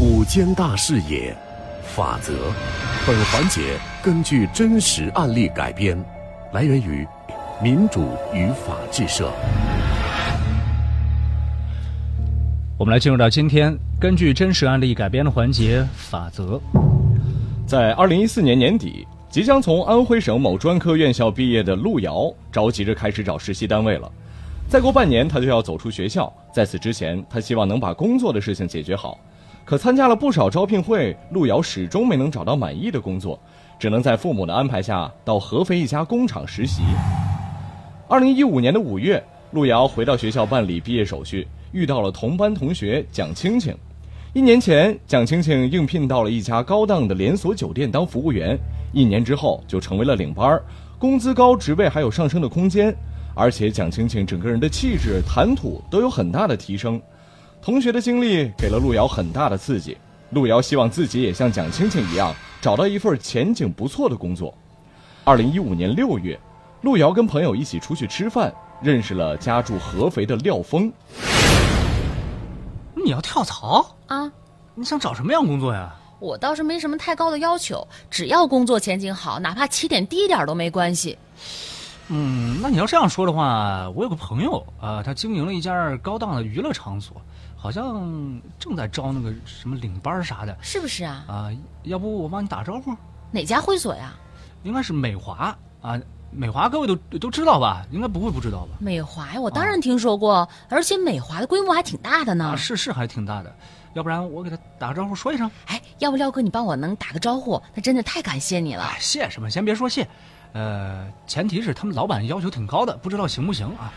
五间大视野，法则。本环节根据真实案例改编，来源于民主与法治社。我们来进入到今天根据真实案例改编的环节法则。在二零一四年年底，即将从安徽省某专科院校毕业的路遥，着急着开始找实习单位了。再过半年，他就要走出学校。在此之前，他希望能把工作的事情解决好。可参加了不少招聘会，陆瑶始终没能找到满意的工作，只能在父母的安排下到合肥一家工厂实习。二零一五年的五月，陆瑶回到学校办理毕业手续，遇到了同班同学蒋青青。一年前，蒋青青应聘到了一家高档的连锁酒店当服务员，一年之后就成为了领班，工资高，职位还有上升的空间，而且蒋青青整个人的气质、谈吐都有很大的提升。同学的经历给了路遥很大的刺激，路遥希望自己也像蒋青青一样找到一份前景不错的工作。二零一五年六月，路遥跟朋友一起出去吃饭，认识了家住合肥的廖峰。你要跳槽啊？你想找什么样工作呀？我倒是没什么太高的要求，只要工作前景好，哪怕起点低点都没关系。嗯，那你要这样说的话，我有个朋友啊，他经营了一家高档的娱乐场所，好像正在招那个什么领班啥的，是不是啊？啊，要不我帮你打招呼？哪家会所呀？应该是美华啊。美华各位都都知道吧？应该不会不知道吧？美华呀，我当然听说过，而且美华的规模还挺大的呢。是是，还挺大的。要不然我给他打个招呼说一声。哎，要不廖哥你帮我能打个招呼？那真的太感谢你了。谢什么？先别说谢，呃，前提是他们老板要求挺高的，不知道行不行啊？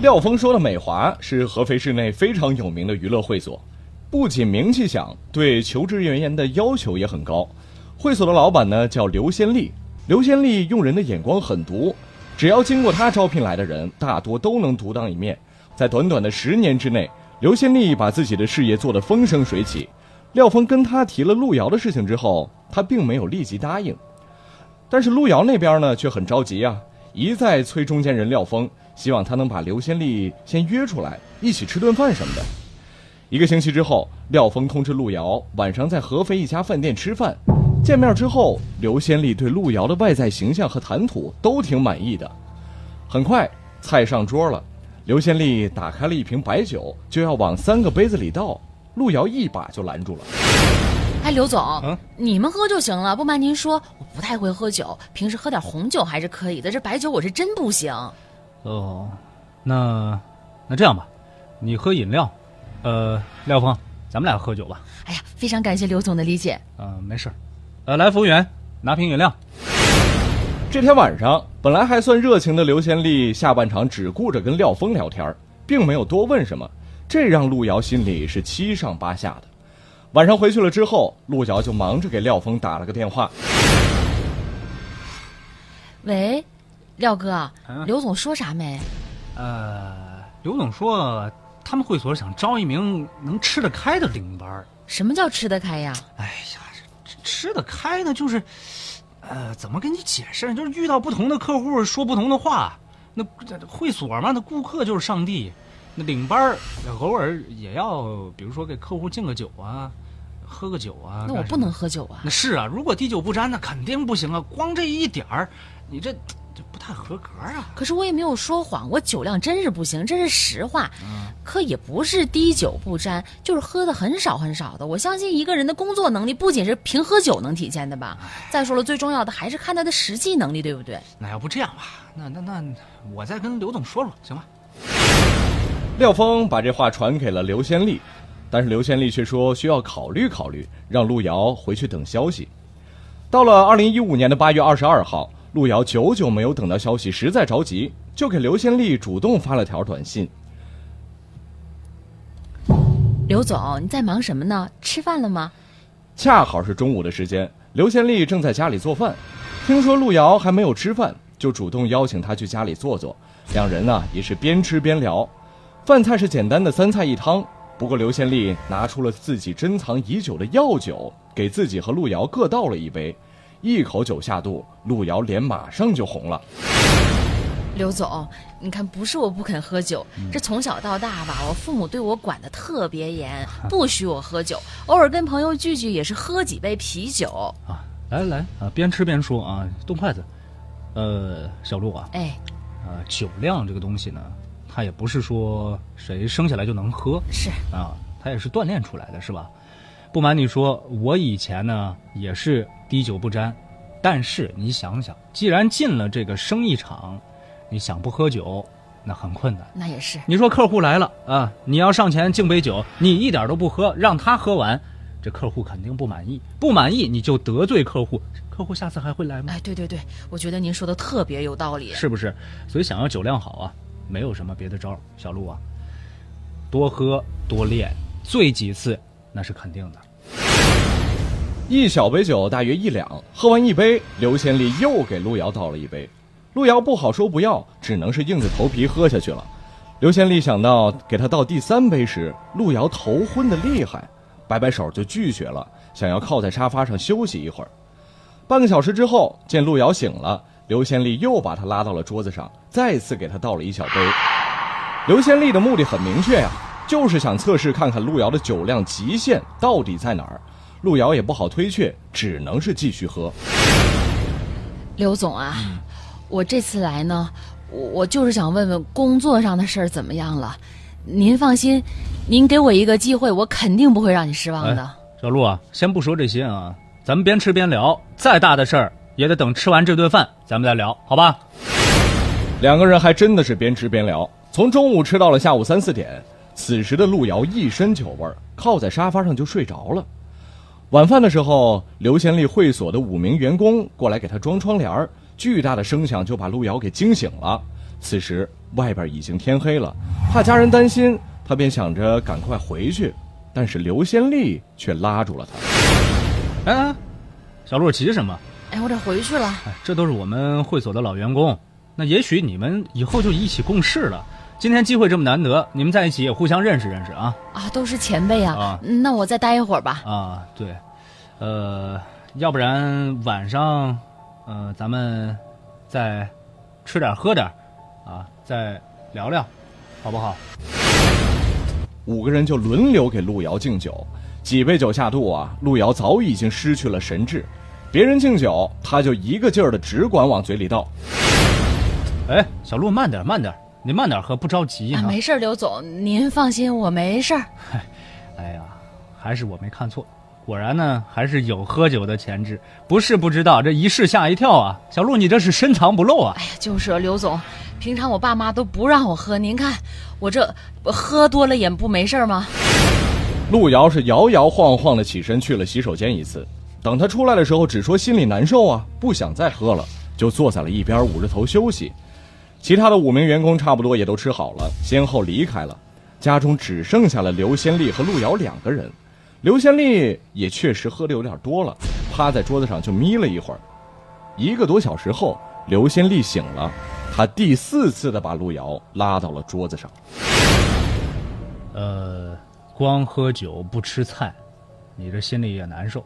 廖峰说的美华是合肥市内非常有名的娱乐会所，不仅名气响，对求职人员的要求也很高。会所的老板呢叫刘先利。刘先利用人的眼光很毒，只要经过他招聘来的人，大多都能独当一面。在短短的十年之内，刘先利把自己的事业做得风生水起。廖峰跟他提了路遥的事情之后，他并没有立即答应，但是路遥那边呢却很着急啊，一再催中间人廖峰，希望他能把刘先丽先约出来，一起吃顿饭什么的。一个星期之后，廖峰通知路遥晚上在合肥一家饭店吃饭。见面之后，刘先丽对路遥的外在形象和谈吐都挺满意的。很快，菜上桌了，刘先丽打开了一瓶白酒，就要往三个杯子里倒，路遥一把就拦住了。哎，刘总，你们喝就行了。不瞒您说，我不太会喝酒，平时喝点红酒还是可以的，这白酒我是真不行。哦，那那这样吧，你喝饮料，呃，廖峰，咱们俩喝酒吧。哎呀，非常感谢刘总的理解。嗯，没事。呃，来，服务员，拿瓶饮料。这天晚上，本来还算热情的刘先丽，下半场只顾着跟廖峰聊天，并没有多问什么，这让路遥心里是七上八下的。晚上回去了之后，路遥就忙着给廖峰打了个电话。喂，廖哥，刘总说啥没？呃，刘总说他们会所想招一名能吃得开的领班。什么叫吃得开呀？哎呀。吃得开呢，就是，呃，怎么跟你解释？就是遇到不同的客户说不同的话。那会所嘛，那顾客就是上帝。那领班偶尔也要，比如说给客户敬个酒啊，喝个酒啊。那我不能喝酒啊。那是啊，如果滴酒不沾，那肯定不行啊。光这一点儿，你这。太合格啊！可是我也没有说谎，我酒量真是不行，这是实话。嗯，可也不是滴酒不沾，就是喝的很少很少的。我相信一个人的工作能力不仅是凭喝酒能体现的吧？再说了，最重要的还是看他的实际能力，对不对？那要不这样吧，那那那我再跟刘总说说，行吗？廖峰把这话传给了刘先丽，但是刘先丽却说需要考虑考虑，让路遥回去等消息。到了二零一五年的八月二十二号。陆遥久久没有等到消息，实在着急，就给刘先丽主动发了条短信：“刘总，你在忙什么呢？吃饭了吗？”恰好是中午的时间，刘先丽正在家里做饭，听说路遥还没有吃饭，就主动邀请他去家里坐坐。两人呢也是边吃边聊，饭菜是简单的三菜一汤。不过刘先丽拿出了自己珍藏已久的药酒，给自己和路遥各倒了一杯。一口酒下肚，路遥脸马上就红了。刘总，你看，不是我不肯喝酒，这从小到大吧，我父母对我管的特别严，不许我喝酒。偶尔跟朋友聚聚，也是喝几杯啤酒。啊，来来来啊，边吃边说啊，动筷子。呃，小陆啊，哎，呃，酒量这个东西呢，它也不是说谁生下来就能喝，是啊，它也是锻炼出来的，是吧？不瞒你说，我以前呢也是滴酒不沾，但是你想想，既然进了这个生意场，你想不喝酒，那很困难。那也是。你说客户来了啊，你要上前敬杯酒，你一点都不喝，让他喝完，这客户肯定不满意，不满意你就得罪客户，客户下次还会来吗？哎，对对对，我觉得您说的特别有道理。是不是？所以想要酒量好啊，没有什么别的招儿，小陆啊，多喝多练，醉几次那是肯定的。一小杯酒大约一两，喝完一杯，刘先利又给路遥倒了一杯。路遥不好说不要，只能是硬着头皮喝下去了。刘先利想到给他倒第三杯时，路遥头昏的厉害，摆摆手就拒绝了，想要靠在沙发上休息一会儿。半个小时之后，见路遥醒了，刘先利又把他拉到了桌子上，再次给他倒了一小杯。刘先利的目的很明确呀、就是想测试看看路遥的酒量极限到底在哪儿。路遥也不好推却，只能是继续喝。刘总啊，我这次来呢，我我就是想问问工作上的事儿怎么样了。您放心，您给我一个机会，我肯定不会让你失望的。小陆啊，先不说这些啊，咱们边吃边聊。再大的事儿也得等吃完这顿饭，咱们再聊，好吧？两个人还真的是边吃边聊，从中午吃到了下午三四点。此时的路遥一身酒味儿，靠在沙发上就睡着了。晚饭的时候，刘贤利会所的五名员工过来给他装窗帘儿，巨大的声响就把路遥给惊醒了。此时外边已经天黑了，怕家人担心，他便想着赶快回去，但是刘先利却拉住了他。哎，小路急什么？哎，我得回去了。哎，这都是我们会所的老员工，那也许你们以后就一起共事了。今天机会这么难得，你们在一起也互相认识认识啊。啊，都是前辈啊。那我再待一会儿吧。啊，对，呃，要不然晚上，呃，咱们再吃点喝点，啊，再聊聊，好不好？五个人就轮流给路遥敬酒，几杯酒下肚啊，路遥早已经失去了神智。别人敬酒，他就一个劲儿的只管往嘴里倒。哎，小路慢点慢点，你慢点喝，不着急。没事儿，刘总，您放心，我没事儿。哎呀，还是我没看错，果然呢，还是有喝酒的潜质。不是不知道，这一试吓一跳啊！小陆，你这是深藏不露啊！哎呀，就是啊刘总，平常我爸妈都不让我喝，您看我这我喝多了也不没事儿吗？路遥是摇摇晃晃的起身去了洗手间一次，等他出来的时候，只说心里难受啊，不想再喝了，就坐在了一边捂着头休息。其他的五名员工差不多也都吃好了，先后离开了。家中只剩下了刘先利和路遥两个人。刘先利也确实喝的有点多了，趴在桌子上就眯了一会儿。一个多小时后，刘先利醒了，他第四次的把路遥拉到了桌子上。呃，光喝酒不吃菜，你这心里也难受。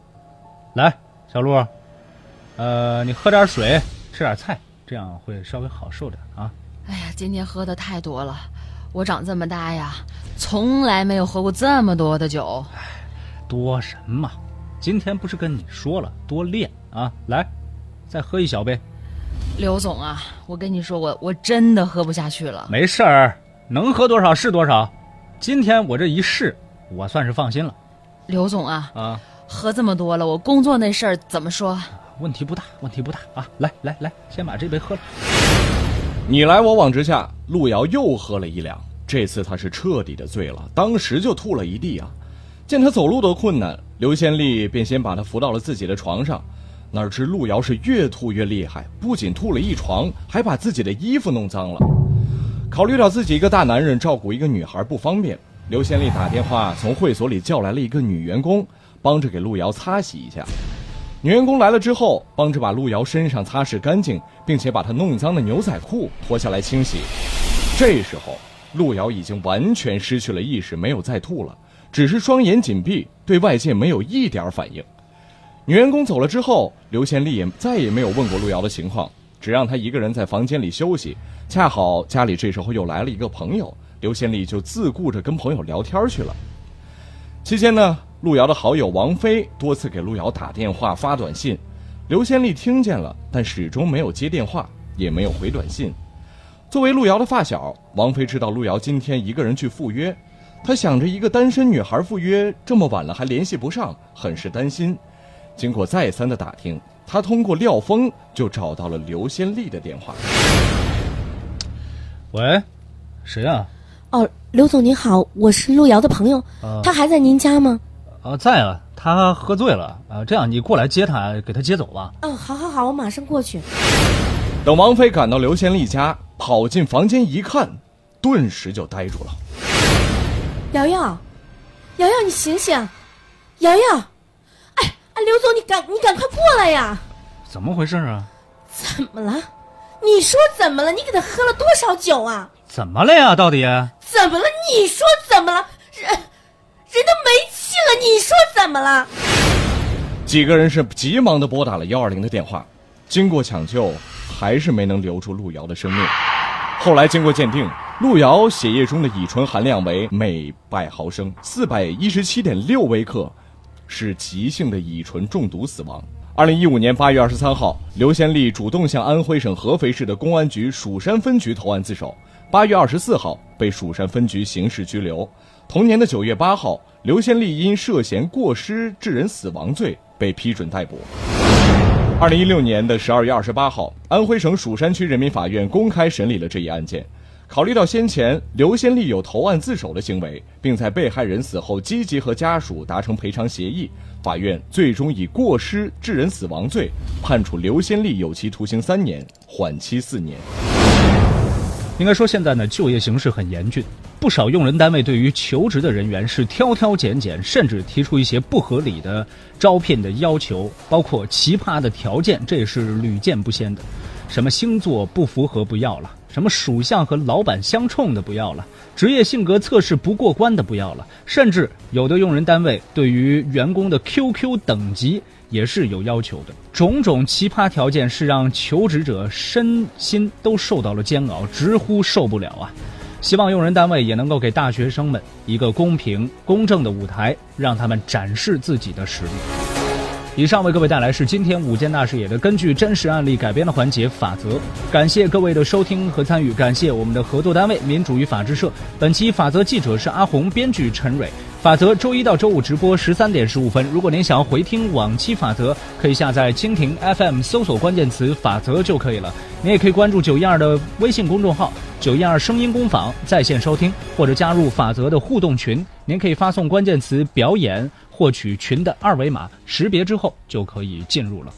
来，小陆，呃，你喝点水，吃点菜，这样会稍微好受点啊。哎呀，今天喝的太多了，我长这么大呀，从来没有喝过这么多的酒。多什么？今天不是跟你说了多练啊？来，再喝一小杯。刘总啊，我跟你说，我我真的喝不下去了。没事儿，能喝多少是多少。今天我这一试，我算是放心了刘总啊，啊。喝这么多了，我工作那事儿怎么说？问题不大，问题不大啊！来来来，先把这杯喝了。你来我往之下，路遥又喝了一两。这次他是彻底的醉了，当时就吐了一地啊！见他走路都困难，刘先利便先把他扶到了自己的床上。哪知路遥是越吐越厉害，不仅吐了一床，还把自己的衣服弄脏了。考虑到自己一个大男人照顾一个女孩不方便，刘先利打电话从会所里叫来了一个女员工，帮着给路遥擦洗一下。女员工来了之后，帮着把路遥身上擦拭干净，并且把他弄脏的牛仔裤脱下来清洗。这时候，路遥已经完全失去了意识，没有再吐了，只是双眼紧闭，对外界没有一点反应。女员工走了之后，刘先利也再也没有问过路遥的情况，只让他一个人在房间里休息。恰好家里这时候又来了一个朋友，刘先丽就自顾着跟朋友聊天去了。期间呢，路遥的好友王菲多次给路遥打电话、发短信，刘先丽听见了，但始终没有接电话，也没有回短信。作为路遥的发小，王菲知道路遥今天一个人去赴约，她想着一个单身女孩赴约这么晚了还联系不上，很是担心。经过再三的打听，她通过廖峰就找到了刘先丽的电话。喂，谁啊？哦，刘总您好，我是路遥的朋友，啊他还在您家吗？啊，在啊，他喝醉了啊。这样，你过来接他，给他接走吧。嗯，好好好，我马上过去。等王菲赶到刘先丽家，跑进房间一看，顿时就呆住了。瑶瑶，瑶瑶，你醒醒！瑶瑶，哎哎，刘总，你赶你赶快过来呀！怎么回事啊？怎么了？你说怎么了？你给他喝了多少酒啊？怎么了呀？到底？怎么了？你说怎么了？人人都没气了，你说怎么了？几个人是急忙的拨打了幺二零的电话，经过抢救，还是没能留住路遥的生命。后来经过鉴定，路遥血液中的乙醇含量为每百毫升四百一十七点六微克，是急性的乙醇中毒死亡。二零一五年八月二十三号，刘先丽主动向安徽省合肥市的公安局蜀山分局投案自首。八月二十四号，被蜀山分局刑事拘留。同年的九月八号，刘先丽因涉嫌过失致人死亡罪被批准逮捕。二零一六年的十二月二十八号，安徽省蜀山区人民法院公开审理了这一案件。考虑到先前刘先丽有投案自首的行为，并在被害人死后积极和家属达成赔偿协议，法院最终以过失致人死亡罪判处刘先丽有期徒刑三年，缓期四年。应该说，现在呢，就业形势很严峻，不少用人单位对于求职的人员是挑挑拣拣，甚至提出一些不合理的招聘的要求，包括奇葩的条件，这也是屡见不鲜的。什么星座不符合不要了，什么属相和老板相冲的不要了，职业性格测试不过关的不要了，甚至有的用人单位对于员工的 QQ 等级也是有要求的。种种奇葩条件是让求职者身心都受到了煎熬，直呼受不了啊！希望用人单位也能够给大学生们一个公平公正的舞台，让他们展示自己的实力。以上为各位带来是今天五件大视野的根据真实案例改编的环节法则。感谢各位的收听和参与，感谢我们的合作单位民主与法制社。本期法则记者是阿红，编剧陈蕊。法则周一到周五直播十三点十五分。如果您想要回听往期法则，可以下载蜻蜓 FM 搜索关键词“法则”就可以了。您也可以关注九一二的微信公众号“九一二声音工坊”在线收听，或者加入法则的互动群。您可以发送关键词“表演”获取群的二维码，识别之后就可以进入了。